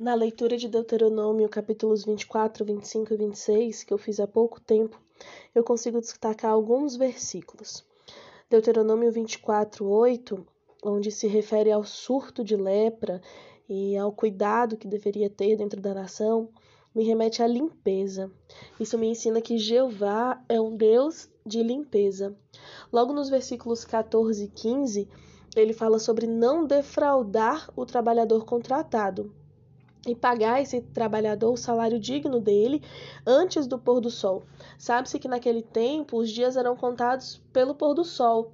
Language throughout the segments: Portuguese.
Na leitura de Deuteronômio, capítulos 24, 25 e 26, que eu fiz há pouco tempo, eu consigo destacar alguns versículos. Deuteronômio 24, 8, onde se refere ao surto de lepra e ao cuidado que deveria ter dentro da nação, me remete à limpeza. Isso me ensina que Jeová é um Deus de limpeza. Logo nos versículos 14 e 15, ele fala sobre não defraudar o trabalhador contratado e pagar esse trabalhador o salário digno dele antes do pôr do sol. Sabe-se que naquele tempo os dias eram contados pelo pôr do sol.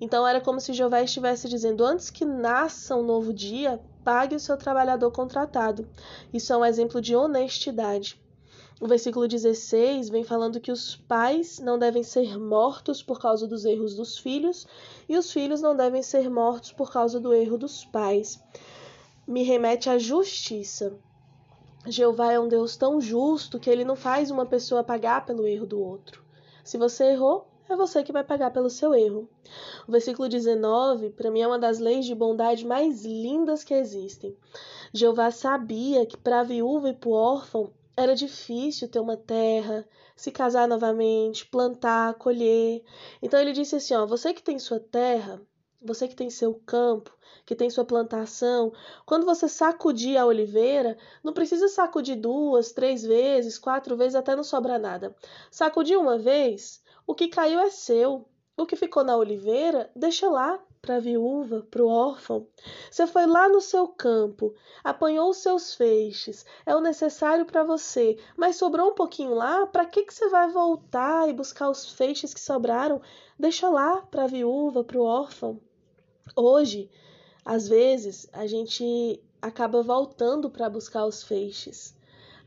Então era como se Jeová estivesse dizendo: antes que nasça um novo dia, pague o seu trabalhador contratado. Isso é um exemplo de honestidade. O versículo 16 vem falando que os pais não devem ser mortos por causa dos erros dos filhos e os filhos não devem ser mortos por causa do erro dos pais. Me remete à justiça. Jeová é um Deus tão justo que ele não faz uma pessoa pagar pelo erro do outro. Se você errou, é você que vai pagar pelo seu erro. O versículo 19, para mim, é uma das leis de bondade mais lindas que existem. Jeová sabia que para a viúva e para o órfão era difícil ter uma terra, se casar novamente, plantar, colher. Então ele disse assim: ó, você que tem sua terra, você que tem seu campo, que tem sua plantação, quando você sacudir a oliveira, não precisa sacudir duas, três vezes, quatro vezes até não sobrar nada. Sacudir uma vez, o que caiu é seu. O que ficou na oliveira, deixa lá para a viúva, para o órfão. Você foi lá no seu campo, apanhou os seus feixes, é o necessário para você, mas sobrou um pouquinho lá, para que, que você vai voltar e buscar os feixes que sobraram? Deixa lá para a viúva, para o órfão. Hoje, às vezes, a gente acaba voltando para buscar os feixes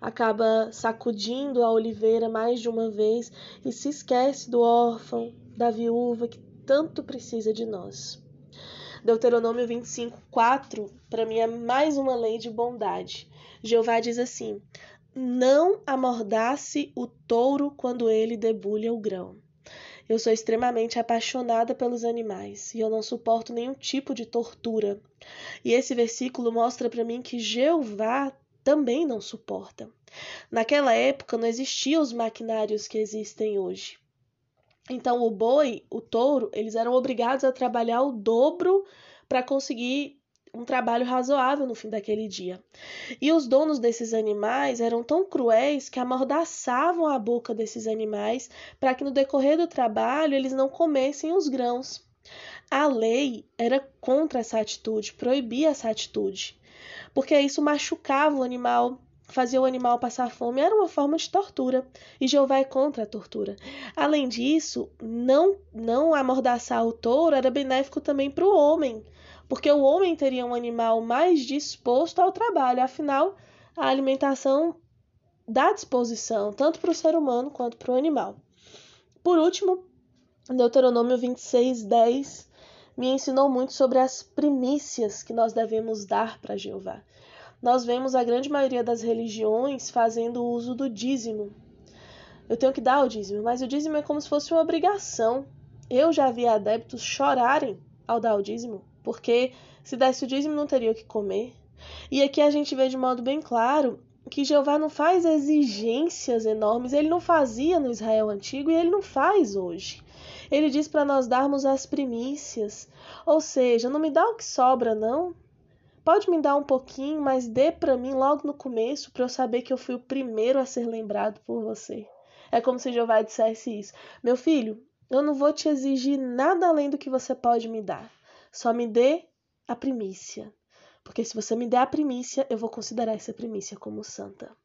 acaba sacudindo a oliveira mais de uma vez e se esquece do órfão, da viúva que tanto precisa de nós. Deuteronômio 25, 4, para mim é mais uma lei de bondade. Jeová diz assim: Não amordace o touro quando ele debulha o grão. Eu sou extremamente apaixonada pelos animais e eu não suporto nenhum tipo de tortura. E esse versículo mostra para mim que Jeová também não suporta. Naquela época não existiam os maquinários que existem hoje. Então, o boi, o touro, eles eram obrigados a trabalhar o dobro para conseguir um trabalho razoável no fim daquele dia. E os donos desses animais eram tão cruéis que amordaçavam a boca desses animais para que no decorrer do trabalho eles não comessem os grãos. A lei era contra essa atitude, proibia essa atitude, porque isso machucava o animal, fazia o animal passar fome era uma forma de tortura, e Jeová é contra a tortura. Além disso, não, não amordaçar o touro era benéfico também para o homem, porque o homem teria um animal mais disposto ao trabalho, afinal, a alimentação dá disposição, tanto para o ser humano quanto para o animal. Por último, Deuteronômio 26, 10 me ensinou muito sobre as primícias que nós devemos dar para Jeová nós vemos a grande maioria das religiões fazendo uso do dízimo. Eu tenho que dar o dízimo, mas o dízimo é como se fosse uma obrigação. Eu já vi adeptos chorarem ao dar o dízimo, porque se desse o dízimo não teria o que comer. E aqui a gente vê de modo bem claro que Jeová não faz exigências enormes, ele não fazia no Israel antigo e ele não faz hoje. Ele diz para nós darmos as primícias, ou seja, não me dá o que sobra, não, Pode me dar um pouquinho, mas dê para mim logo no começo para eu saber que eu fui o primeiro a ser lembrado por você. É como se Jeová dissesse isso. Meu filho, eu não vou te exigir nada além do que você pode me dar. Só me dê a primícia. Porque se você me der a primícia, eu vou considerar essa primícia como santa.